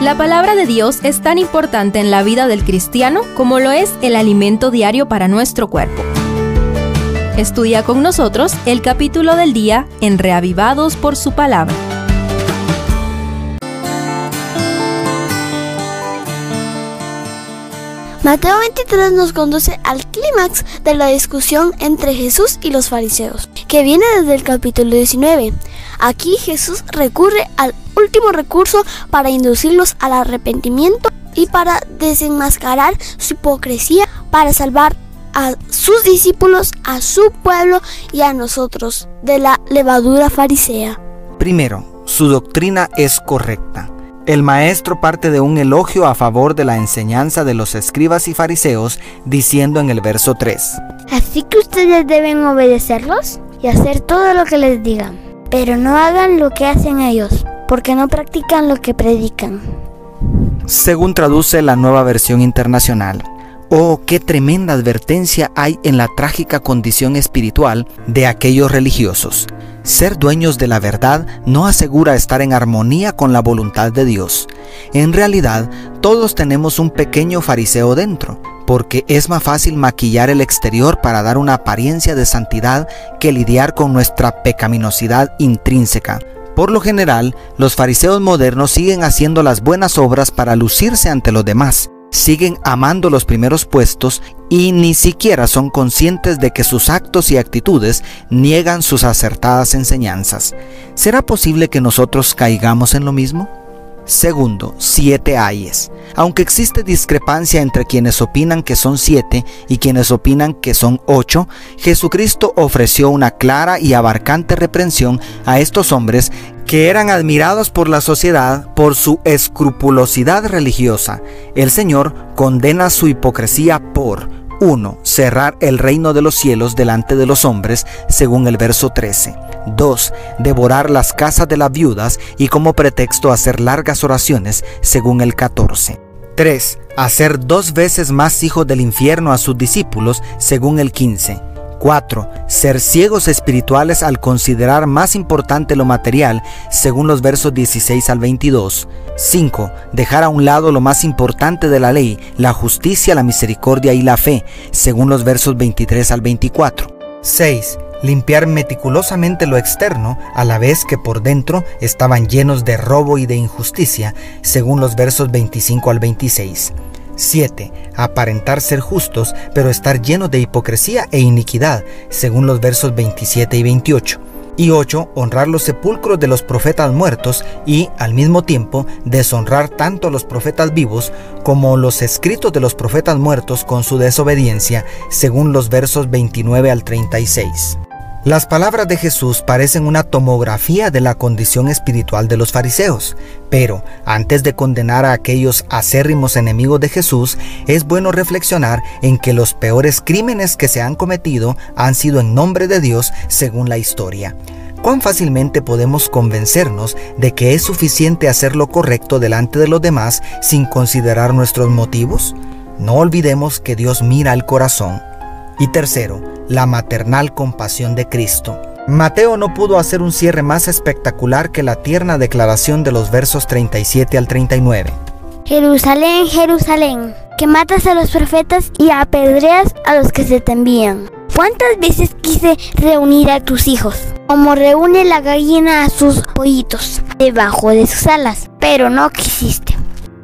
La palabra de Dios es tan importante en la vida del cristiano como lo es el alimento diario para nuestro cuerpo. Estudia con nosotros el capítulo del día en Reavivados por su palabra. Mateo 23 nos conduce al clímax de la discusión entre Jesús y los fariseos, que viene desde el capítulo 19. Aquí Jesús recurre al último recurso para inducirlos al arrepentimiento y para desenmascarar su hipocresía, para salvar a sus discípulos, a su pueblo y a nosotros de la levadura farisea. Primero, su doctrina es correcta. El maestro parte de un elogio a favor de la enseñanza de los escribas y fariseos, diciendo en el verso 3. Así que ustedes deben obedecerlos y hacer todo lo que les digan, pero no hagan lo que hacen ellos, porque no practican lo que predican. Según traduce la nueva versión internacional, Oh, qué tremenda advertencia hay en la trágica condición espiritual de aquellos religiosos. Ser dueños de la verdad no asegura estar en armonía con la voluntad de Dios. En realidad, todos tenemos un pequeño fariseo dentro, porque es más fácil maquillar el exterior para dar una apariencia de santidad que lidiar con nuestra pecaminosidad intrínseca. Por lo general, los fariseos modernos siguen haciendo las buenas obras para lucirse ante los demás, siguen amando los primeros puestos y ni siquiera son conscientes de que sus actos y actitudes niegan sus acertadas enseñanzas. ¿Será posible que nosotros caigamos en lo mismo? Segundo, siete ayes. Aunque existe discrepancia entre quienes opinan que son siete y quienes opinan que son ocho, Jesucristo ofreció una clara y abarcante reprensión a estos hombres que eran admirados por la sociedad por su escrupulosidad religiosa. El Señor condena su hipocresía por 1. Cerrar el reino de los cielos delante de los hombres, según el verso 13. 2. Devorar las casas de las viudas y como pretexto hacer largas oraciones, según el 14. 3. Hacer dos veces más hijos del infierno a sus discípulos, según el 15. 4. Ser ciegos espirituales al considerar más importante lo material, según los versos 16 al 22. 5. Dejar a un lado lo más importante de la ley, la justicia, la misericordia y la fe, según los versos 23 al 24. 6. Limpiar meticulosamente lo externo, a la vez que por dentro estaban llenos de robo y de injusticia, según los versos 25 al 26. 7. Aparentar ser justos, pero estar llenos de hipocresía e iniquidad, según los versos 27 y 28. Y 8. Honrar los sepulcros de los profetas muertos y, al mismo tiempo, deshonrar tanto a los profetas vivos como los escritos de los profetas muertos con su desobediencia, según los versos 29 al 36. Las palabras de Jesús parecen una tomografía de la condición espiritual de los fariseos, pero antes de condenar a aquellos acérrimos enemigos de Jesús, es bueno reflexionar en que los peores crímenes que se han cometido han sido en nombre de Dios según la historia. ¿Cuán fácilmente podemos convencernos de que es suficiente hacer lo correcto delante de los demás sin considerar nuestros motivos? No olvidemos que Dios mira al corazón. Y tercero, la maternal compasión de Cristo. Mateo no pudo hacer un cierre más espectacular que la tierna declaración de los versos 37 al 39. Jerusalén, Jerusalén, que matas a los profetas y apedreas a los que se te envían. ¿Cuántas veces quise reunir a tus hijos? Como reúne la gallina a sus pollitos debajo de sus alas, pero no quisiste.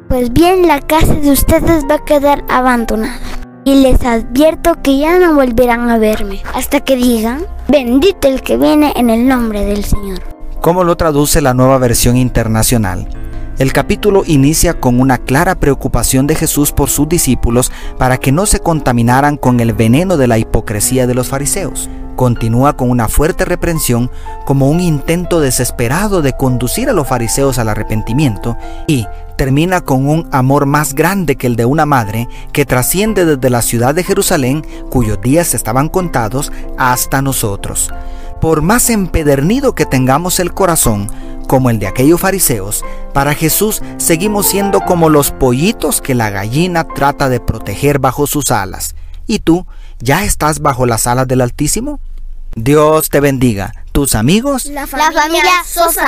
Pues bien, la casa de ustedes va a quedar abandonada y les advierto que ya no volverán a verme hasta que digan, bendito el que viene en el nombre del Señor. ¿Cómo lo traduce la nueva versión internacional? El capítulo inicia con una clara preocupación de Jesús por sus discípulos para que no se contaminaran con el veneno de la hipocresía de los fariseos. Continúa con una fuerte reprensión como un intento desesperado de conducir a los fariseos al arrepentimiento y termina con un amor más grande que el de una madre que trasciende desde la ciudad de Jerusalén, cuyos días estaban contados, hasta nosotros. Por más empedernido que tengamos el corazón, como el de aquellos fariseos, para Jesús seguimos siendo como los pollitos que la gallina trata de proteger bajo sus alas. ¿Y tú ya estás bajo las alas del Altísimo? Dios te bendiga. Tus amigos. La familia Sosa.